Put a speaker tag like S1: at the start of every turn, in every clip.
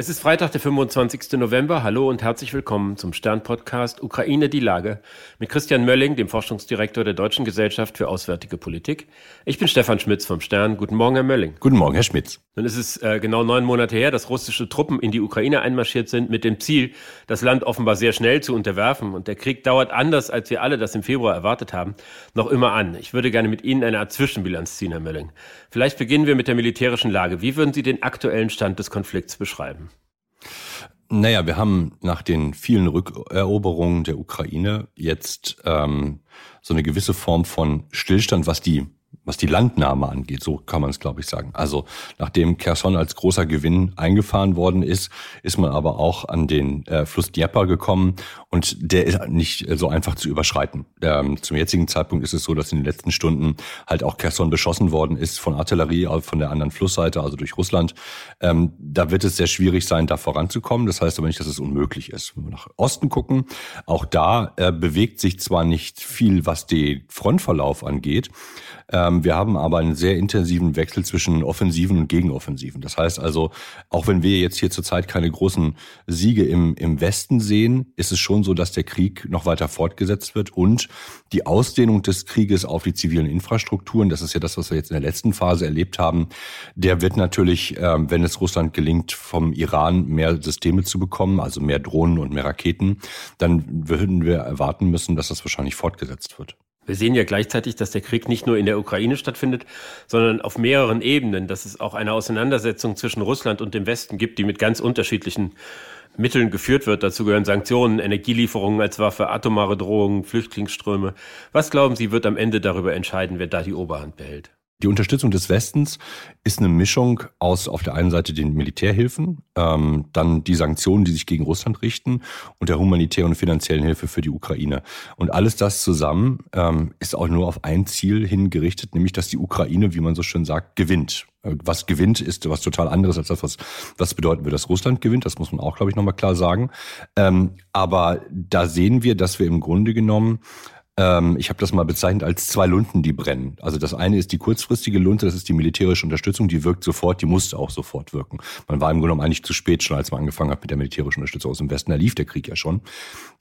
S1: Es ist Freitag, der 25. November. Hallo und herzlich willkommen zum Stern-Podcast Ukraine die Lage mit Christian Mölling, dem Forschungsdirektor der Deutschen Gesellschaft für Auswärtige Politik. Ich bin Stefan Schmitz vom Stern. Guten Morgen, Herr Mölling.
S2: Guten Morgen, Herr Schmitz.
S1: Nun ist es äh, genau neun Monate her, dass russische Truppen in die Ukraine einmarschiert sind mit dem Ziel, das Land offenbar sehr schnell zu unterwerfen. Und der Krieg dauert anders, als wir alle das im Februar erwartet haben, noch immer an. Ich würde gerne mit Ihnen eine Art Zwischenbilanz ziehen, Herr Mölling. Vielleicht beginnen wir mit der militärischen Lage. Wie würden Sie den aktuellen Stand des Konflikts beschreiben?
S2: Naja, wir haben nach den vielen Rückeroberungen der Ukraine jetzt ähm, so eine gewisse Form von Stillstand, was die was die Landnahme angeht, so kann man es, glaube ich, sagen. Also nachdem Kherson als großer Gewinn eingefahren worden ist, ist man aber auch an den äh, Fluss Dnieper gekommen und der ist nicht äh, so einfach zu überschreiten. Ähm, zum jetzigen Zeitpunkt ist es so, dass in den letzten Stunden halt auch Kherson beschossen worden ist von Artillerie von der anderen Flussseite, also durch Russland. Ähm, da wird es sehr schwierig sein, da voranzukommen. Das heißt aber nicht, dass es unmöglich ist. Wenn wir nach Osten gucken, auch da äh, bewegt sich zwar nicht viel, was den Frontverlauf angeht, ähm, wir haben aber einen sehr intensiven Wechsel zwischen Offensiven und Gegenoffensiven. Das heißt also, auch wenn wir jetzt hier zurzeit keine großen Siege im, im Westen sehen, ist es schon so, dass der Krieg noch weiter fortgesetzt wird und die Ausdehnung des Krieges auf die zivilen Infrastrukturen, das ist ja das, was wir jetzt in der letzten Phase erlebt haben, der wird natürlich, ähm, wenn es Russland gelingt, vom Iran mehr Systeme zu bekommen, also mehr Drohnen und mehr Raketen, dann würden wir erwarten müssen, dass das wahrscheinlich fortgesetzt wird.
S1: Wir sehen ja gleichzeitig, dass der Krieg nicht nur in der Ukraine stattfindet, sondern auf mehreren Ebenen, dass es auch eine Auseinandersetzung zwischen Russland und dem Westen gibt, die mit ganz unterschiedlichen Mitteln geführt wird. Dazu gehören Sanktionen, Energielieferungen als Waffe, atomare Drohungen, Flüchtlingsströme. Was glauben Sie, wird am Ende darüber entscheiden, wer da die Oberhand behält?
S2: Die Unterstützung des Westens ist eine Mischung aus auf der einen Seite den Militärhilfen, ähm, dann die Sanktionen, die sich gegen Russland richten und der humanitären und finanziellen Hilfe für die Ukraine. Und alles das zusammen ähm, ist auch nur auf ein Ziel hingerichtet, nämlich dass die Ukraine, wie man so schön sagt, gewinnt. Äh, was gewinnt, ist was total anderes als das, was, was bedeuten würde, dass Russland gewinnt. Das muss man auch, glaube ich, nochmal klar sagen. Ähm, aber da sehen wir, dass wir im Grunde genommen ähm, ich habe das mal bezeichnet als zwei Lunten, die brennen. Also das eine ist die kurzfristige Lunte, das ist die militärische Unterstützung, die wirkt sofort, die musste auch sofort wirken. Man war im Grunde genommen eigentlich zu spät schon, als man angefangen hat mit der militärischen Unterstützung aus dem Westen. Da lief der Krieg ja schon.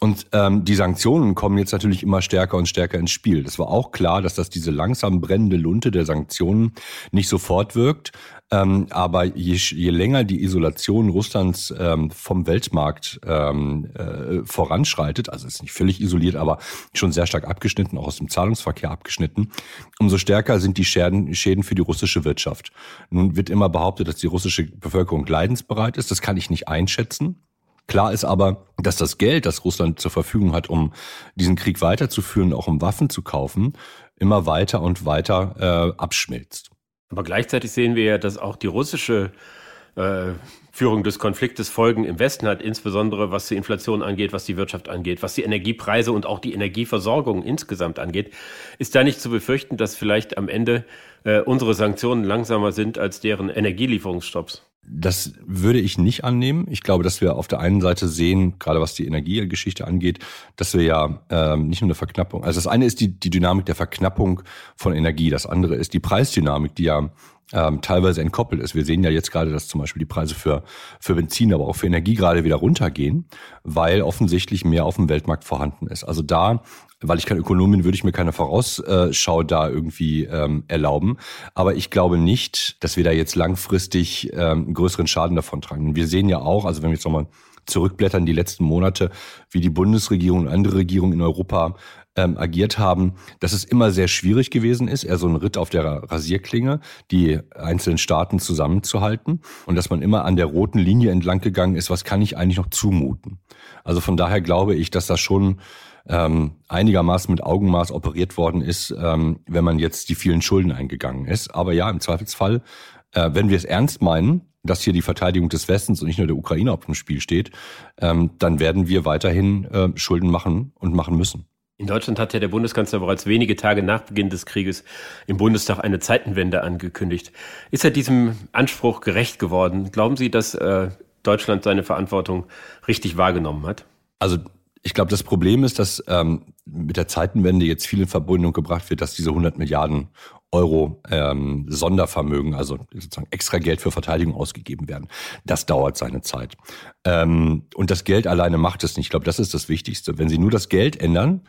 S2: Und ähm, die Sanktionen kommen jetzt natürlich immer stärker und stärker ins Spiel. Das war auch klar, dass das diese langsam brennende Lunte der Sanktionen nicht sofort wirkt. Ähm, aber je, je länger die Isolation Russlands ähm, vom Weltmarkt ähm, äh, voranschreitet, also es ist nicht völlig isoliert, aber schon sehr stark abgeschnitten, auch aus dem Zahlungsverkehr abgeschnitten, umso stärker sind die Schäden, Schäden für die russische Wirtschaft. Nun wird immer behauptet, dass die russische Bevölkerung leidensbereit ist. Das kann ich nicht einschätzen. Klar ist aber, dass das Geld, das Russland zur Verfügung hat, um diesen Krieg weiterzuführen, auch um Waffen zu kaufen, immer weiter und weiter äh, abschmilzt.
S1: Aber gleichzeitig sehen wir ja, dass auch die russische äh, Führung des Konfliktes Folgen im Westen hat, insbesondere was die Inflation angeht, was die Wirtschaft angeht, was die Energiepreise und auch die Energieversorgung insgesamt angeht. Ist da nicht zu befürchten, dass vielleicht am Ende äh, unsere Sanktionen langsamer sind als deren Energielieferungsstopps?
S2: Das würde ich nicht annehmen. Ich glaube, dass wir auf der einen Seite sehen, gerade was die Energiegeschichte angeht, dass wir ja ähm, nicht nur eine Verknappung, also das eine ist die, die Dynamik der Verknappung von Energie, das andere ist die Preisdynamik, die ja ähm, teilweise entkoppelt ist. Wir sehen ja jetzt gerade, dass zum Beispiel die Preise für, für Benzin, aber auch für Energie gerade wieder runtergehen, weil offensichtlich mehr auf dem Weltmarkt vorhanden ist. Also da weil ich kein Ökonom bin, würde ich mir keine Vorausschau da irgendwie ähm, erlauben. Aber ich glaube nicht, dass wir da jetzt langfristig ähm, größeren Schaden davon tragen. Wir sehen ja auch, also wenn wir jetzt nochmal zurückblättern, die letzten Monate, wie die Bundesregierung und andere Regierungen in Europa ähm, agiert haben, dass es immer sehr schwierig gewesen ist, eher so ein Ritt auf der Rasierklinge, die einzelnen Staaten zusammenzuhalten und dass man immer an der roten Linie entlang gegangen ist, was kann ich eigentlich noch zumuten. Also von daher glaube ich, dass das schon ähm, einigermaßen mit Augenmaß operiert worden ist, ähm, wenn man jetzt die vielen Schulden eingegangen ist. Aber ja, im Zweifelsfall, äh, wenn wir es ernst meinen, dass hier die Verteidigung des Westens und nicht nur der Ukraine auf dem Spiel steht, ähm, dann werden wir weiterhin äh, Schulden machen und machen müssen.
S1: In Deutschland hat ja der Bundeskanzler bereits wenige Tage nach Beginn des Krieges im Bundestag eine Zeitenwende angekündigt. Ist er diesem Anspruch gerecht geworden? Glauben Sie, dass äh, Deutschland seine Verantwortung richtig wahrgenommen hat?
S2: Also ich glaube, das Problem ist, dass ähm, mit der Zeitenwende jetzt viel in Verbindung gebracht wird, dass diese 100 Milliarden Euro ähm, Sondervermögen, also sozusagen extra Geld für Verteidigung ausgegeben werden. Das dauert seine Zeit. Ähm, und das Geld alleine macht es nicht. Ich glaube, das ist das Wichtigste. Wenn Sie nur das Geld ändern,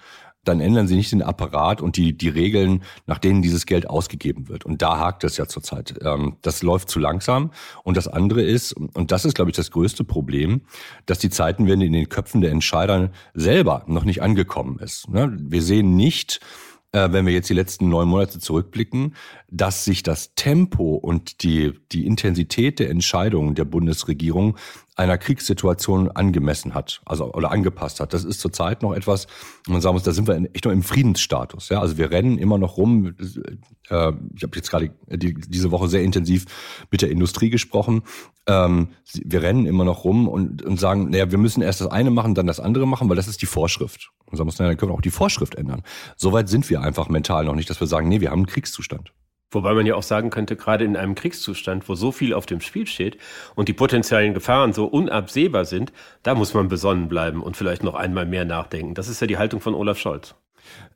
S2: dann ändern sie nicht den Apparat und die, die Regeln, nach denen dieses Geld ausgegeben wird. Und da hakt es ja zurzeit. Ähm, das läuft zu langsam. Und das andere ist, und das ist, glaube ich, das größte Problem, dass die Zeitenwende in den Köpfen der Entscheider selber noch nicht angekommen ist. Ne? Wir sehen nicht, äh, wenn wir jetzt die letzten neun Monate zurückblicken, dass sich das Tempo und die, die Intensität der Entscheidungen der Bundesregierung einer Kriegssituation angemessen hat, also oder angepasst hat. Das ist zurzeit noch etwas, man sagen muss, da sind wir echt noch im Friedensstatus. Ja, also wir rennen immer noch rum. Äh, ich habe jetzt gerade die, diese Woche sehr intensiv mit der Industrie gesprochen. Ähm, wir rennen immer noch rum und, und sagen, naja, wir müssen erst das eine machen, dann das andere machen, weil das ist die Vorschrift. Und sagen muss, naja, dann können wir auch die Vorschrift ändern. Soweit sind wir einfach mental noch nicht, dass wir sagen, nee, wir haben einen Kriegszustand.
S1: Wobei man ja auch sagen könnte, gerade in einem Kriegszustand, wo so viel auf dem Spiel steht und die potenziellen Gefahren so unabsehbar sind, da muss man besonnen bleiben und vielleicht noch einmal mehr nachdenken. Das ist ja die Haltung von Olaf Scholz.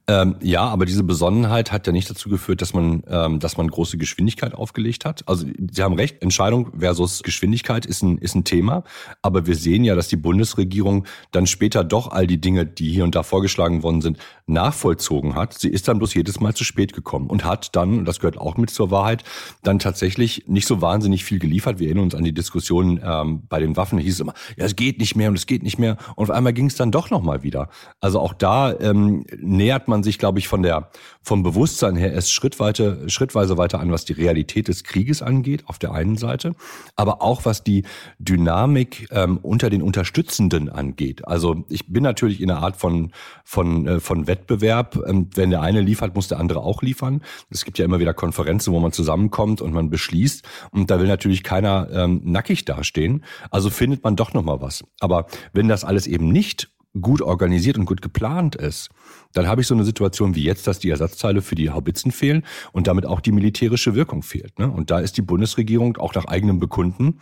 S2: Ähm, ja, aber diese Besonnenheit hat ja nicht dazu geführt, dass man, ähm, dass man große Geschwindigkeit aufgelegt hat. Also Sie haben recht, Entscheidung versus Geschwindigkeit ist ein, ist ein Thema. Aber wir sehen ja, dass die Bundesregierung dann später doch all die Dinge, die hier und da vorgeschlagen worden sind, nachvollzogen hat. Sie ist dann bloß jedes Mal zu spät gekommen und hat dann, das gehört auch mit zur Wahrheit, dann tatsächlich nicht so wahnsinnig viel geliefert. Wir erinnern uns an die Diskussion ähm, bei den Waffen. Da hieß es immer, ja, es geht nicht mehr und es geht nicht mehr. Und auf einmal ging es dann doch nochmal wieder. Also auch da ähm, nähert man man sich, glaube ich, von der, vom Bewusstsein her erst schrittweise, schrittweise weiter an, was die Realität des Krieges angeht, auf der einen Seite, aber auch was die Dynamik ähm, unter den Unterstützenden angeht. Also ich bin natürlich in einer Art von, von, äh, von Wettbewerb. Ähm, wenn der eine liefert, muss der andere auch liefern. Es gibt ja immer wieder Konferenzen, wo man zusammenkommt und man beschließt. Und da will natürlich keiner ähm, nackig dastehen. Also findet man doch nochmal was. Aber wenn das alles eben nicht gut organisiert und gut geplant ist, dann habe ich so eine Situation wie jetzt, dass die Ersatzteile für die Haubitzen fehlen und damit auch die militärische Wirkung fehlt. Ne? Und da ist die Bundesregierung auch nach eigenem Bekunden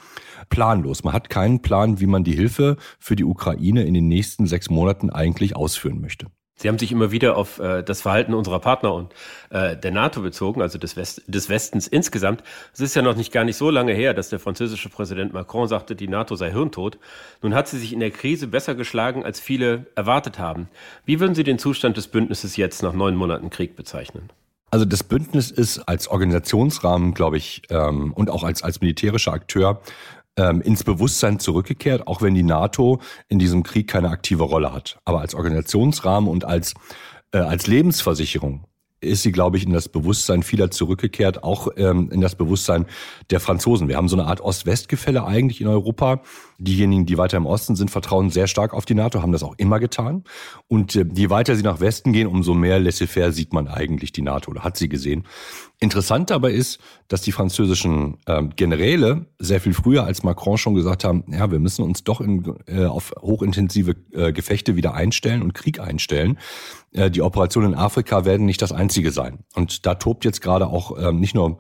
S2: planlos. Man hat keinen Plan, wie man die Hilfe für die Ukraine in den nächsten sechs Monaten eigentlich ausführen möchte.
S1: Sie haben sich immer wieder auf äh, das Verhalten unserer Partner und äh, der NATO bezogen, also des, West des Westens insgesamt. Es ist ja noch nicht gar nicht so lange her, dass der französische Präsident Macron sagte, die NATO sei hirntot. Nun hat sie sich in der Krise besser geschlagen, als viele erwartet haben. Wie würden Sie den Zustand des Bündnisses jetzt nach neun Monaten Krieg bezeichnen?
S2: Also das Bündnis ist als Organisationsrahmen, glaube ich, ähm, und auch als, als militärischer Akteur ähm, ins Bewusstsein zurückgekehrt, auch wenn die NATO in diesem Krieg keine aktive Rolle hat. Aber als Organisationsrahmen und als, äh, als Lebensversicherung ist sie, glaube ich, in das Bewusstsein vieler zurückgekehrt, auch ähm, in das Bewusstsein der Franzosen. Wir haben so eine Art Ost-West-Gefälle eigentlich in Europa. Diejenigen, die weiter im Osten sind, vertrauen sehr stark auf die NATO, haben das auch immer getan. Und äh, je weiter sie nach Westen gehen, umso mehr laissez-faire sieht man eigentlich die NATO oder hat sie gesehen. Interessant dabei ist, dass die französischen ähm, Generäle sehr viel früher als Macron schon gesagt haben, ja, wir müssen uns doch in, äh, auf hochintensive äh, Gefechte wieder einstellen und Krieg einstellen. Äh, die Operationen in Afrika werden nicht das einzige sein. Und da tobt jetzt gerade auch ähm, nicht nur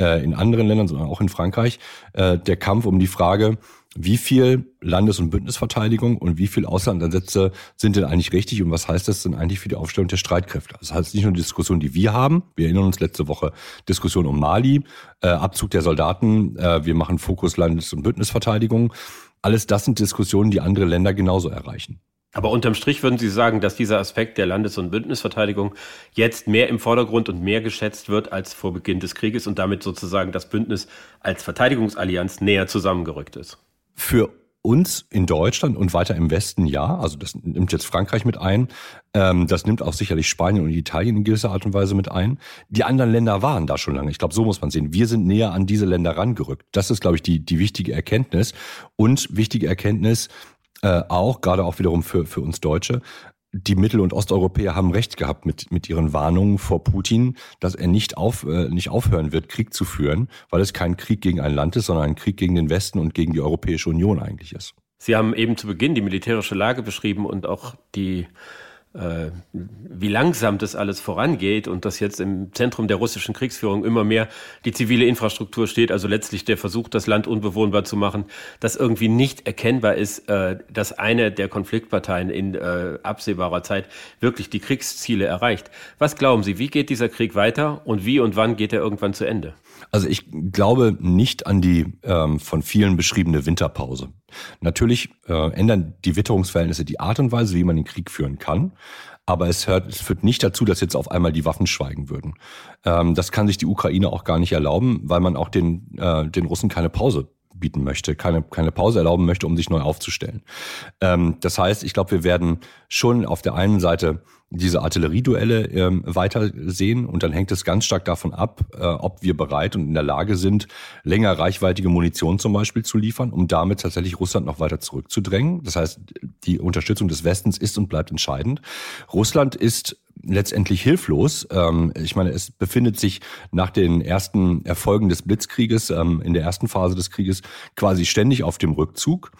S2: äh, in anderen Ländern, sondern auch in Frankreich äh, der Kampf um die Frage, wie viel Landes- und Bündnisverteidigung und wie viel Auslandansätze sind denn eigentlich richtig und was heißt das denn eigentlich für die Aufstellung der Streitkräfte? Das heißt nicht nur die Diskussion, die wir haben. Wir erinnern uns letzte Woche Diskussion um Mali, äh, Abzug der Soldaten, äh, wir machen Fokus Landes- und Bündnisverteidigung. Alles das sind Diskussionen, die andere Länder genauso erreichen.
S1: Aber unterm Strich würden Sie sagen, dass dieser Aspekt der Landes- und Bündnisverteidigung jetzt mehr im Vordergrund und mehr geschätzt wird als vor Beginn des Krieges und damit sozusagen das Bündnis als Verteidigungsallianz näher zusammengerückt ist?
S2: Für uns in Deutschland und weiter im Westen ja, also das nimmt jetzt Frankreich mit ein, ähm, das nimmt auch sicherlich Spanien und Italien in gewisser Art und Weise mit ein. Die anderen Länder waren da schon lange. Ich glaube, so muss man sehen. Wir sind näher an diese Länder rangerückt. Das ist, glaube ich, die, die wichtige Erkenntnis. Und wichtige Erkenntnis äh, auch, gerade auch wiederum für, für uns Deutsche, die Mittel- und Osteuropäer haben recht gehabt mit, mit ihren Warnungen vor Putin, dass er nicht, auf, äh, nicht aufhören wird, Krieg zu führen, weil es kein Krieg gegen ein Land ist, sondern ein Krieg gegen den Westen und gegen die Europäische Union eigentlich ist.
S1: Sie haben eben zu Beginn die militärische Lage beschrieben und auch die wie langsam das alles vorangeht und dass jetzt im Zentrum der russischen Kriegsführung immer mehr die zivile Infrastruktur steht, also letztlich der Versuch, das Land unbewohnbar zu machen, dass irgendwie nicht erkennbar ist, äh, dass eine der Konfliktparteien in äh, absehbarer Zeit wirklich die Kriegsziele erreicht. Was glauben Sie, wie geht dieser Krieg weiter und wie und wann geht er irgendwann zu Ende?
S2: Also ich glaube nicht an die ähm, von vielen beschriebene Winterpause. Natürlich äh, ändern die Witterungsverhältnisse die Art und Weise, wie man den Krieg führen kann. Aber es, hört, es führt nicht dazu, dass jetzt auf einmal die Waffen schweigen würden. Ähm, das kann sich die Ukraine auch gar nicht erlauben, weil man auch den, äh, den Russen keine Pause bieten möchte, keine, keine Pause erlauben möchte, um sich neu aufzustellen. Ähm, das heißt, ich glaube, wir werden schon auf der einen Seite diese Artillerieduelle ähm, weiter und dann hängt es ganz stark davon ab, äh, ob wir bereit und in der Lage sind, länger reichweitige Munition zum Beispiel zu liefern, um damit tatsächlich Russland noch weiter zurückzudrängen. Das heißt, die Unterstützung des Westens ist und bleibt entscheidend. Russland ist letztendlich hilflos. Ähm, ich meine, es befindet sich nach den ersten Erfolgen des Blitzkrieges, ähm, in der ersten Phase des Krieges, quasi ständig auf dem Rückzug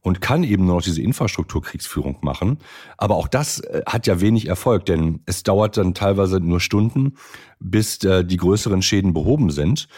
S2: und kann eben nur noch diese Infrastrukturkriegsführung machen. Aber auch das äh, hat ja wenig Erfolg, denn es dauert dann teilweise nur Stunden, bis äh, die größeren Schäden behoben sind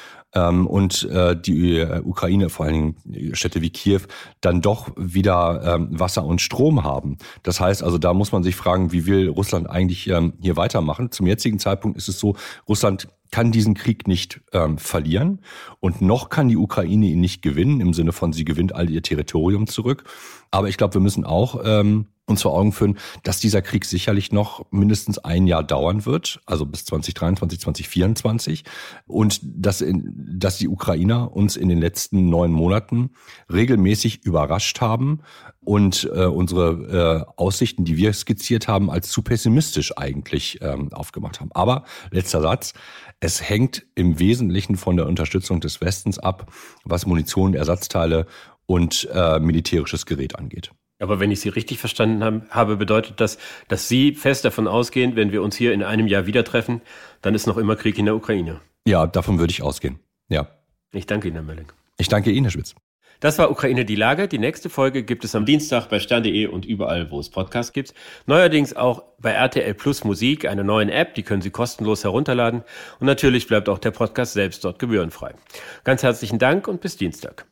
S2: und äh, die äh, Ukraine, vor allen Dingen Städte wie Kiew, dann doch wieder ähm, Wasser und Strom haben. Das heißt also, da muss man sich fragen, wie will Russland eigentlich ähm, hier weitermachen? Zum jetzigen Zeitpunkt ist es so, Russland kann diesen Krieg nicht ähm, verlieren und noch kann die Ukraine ihn nicht gewinnen, im Sinne von, sie gewinnt all ihr Territorium zurück. Aber ich glaube, wir müssen auch ähm, uns vor Augen führen, dass dieser Krieg sicherlich noch mindestens ein Jahr dauern wird, also bis 2023, 2024. Und dass, in, dass die Ukrainer uns in den letzten neun Monaten regelmäßig überrascht haben und äh, unsere äh, Aussichten, die wir skizziert haben, als zu pessimistisch eigentlich ähm, aufgemacht haben. Aber letzter Satz, es hängt im Wesentlichen von der Unterstützung des Westens ab, was Munition, Ersatzteile und äh, militärisches Gerät angeht.
S1: Aber wenn ich Sie richtig verstanden habe, bedeutet das, dass Sie fest davon ausgehen, wenn wir uns hier in einem Jahr wieder treffen, dann ist noch immer Krieg in der Ukraine.
S2: Ja, davon würde ich ausgehen. Ja.
S1: Ich danke Ihnen, Herr Mölling.
S2: Ich danke Ihnen, Herr Schwitz.
S1: Das war Ukraine die Lage. Die nächste Folge gibt es am Dienstag bei stern.de und überall, wo es Podcasts gibt. Neuerdings auch bei RTL Plus Musik, einer neuen App, die können Sie kostenlos herunterladen. Und natürlich bleibt auch der Podcast selbst dort gebührenfrei. Ganz herzlichen Dank und bis Dienstag.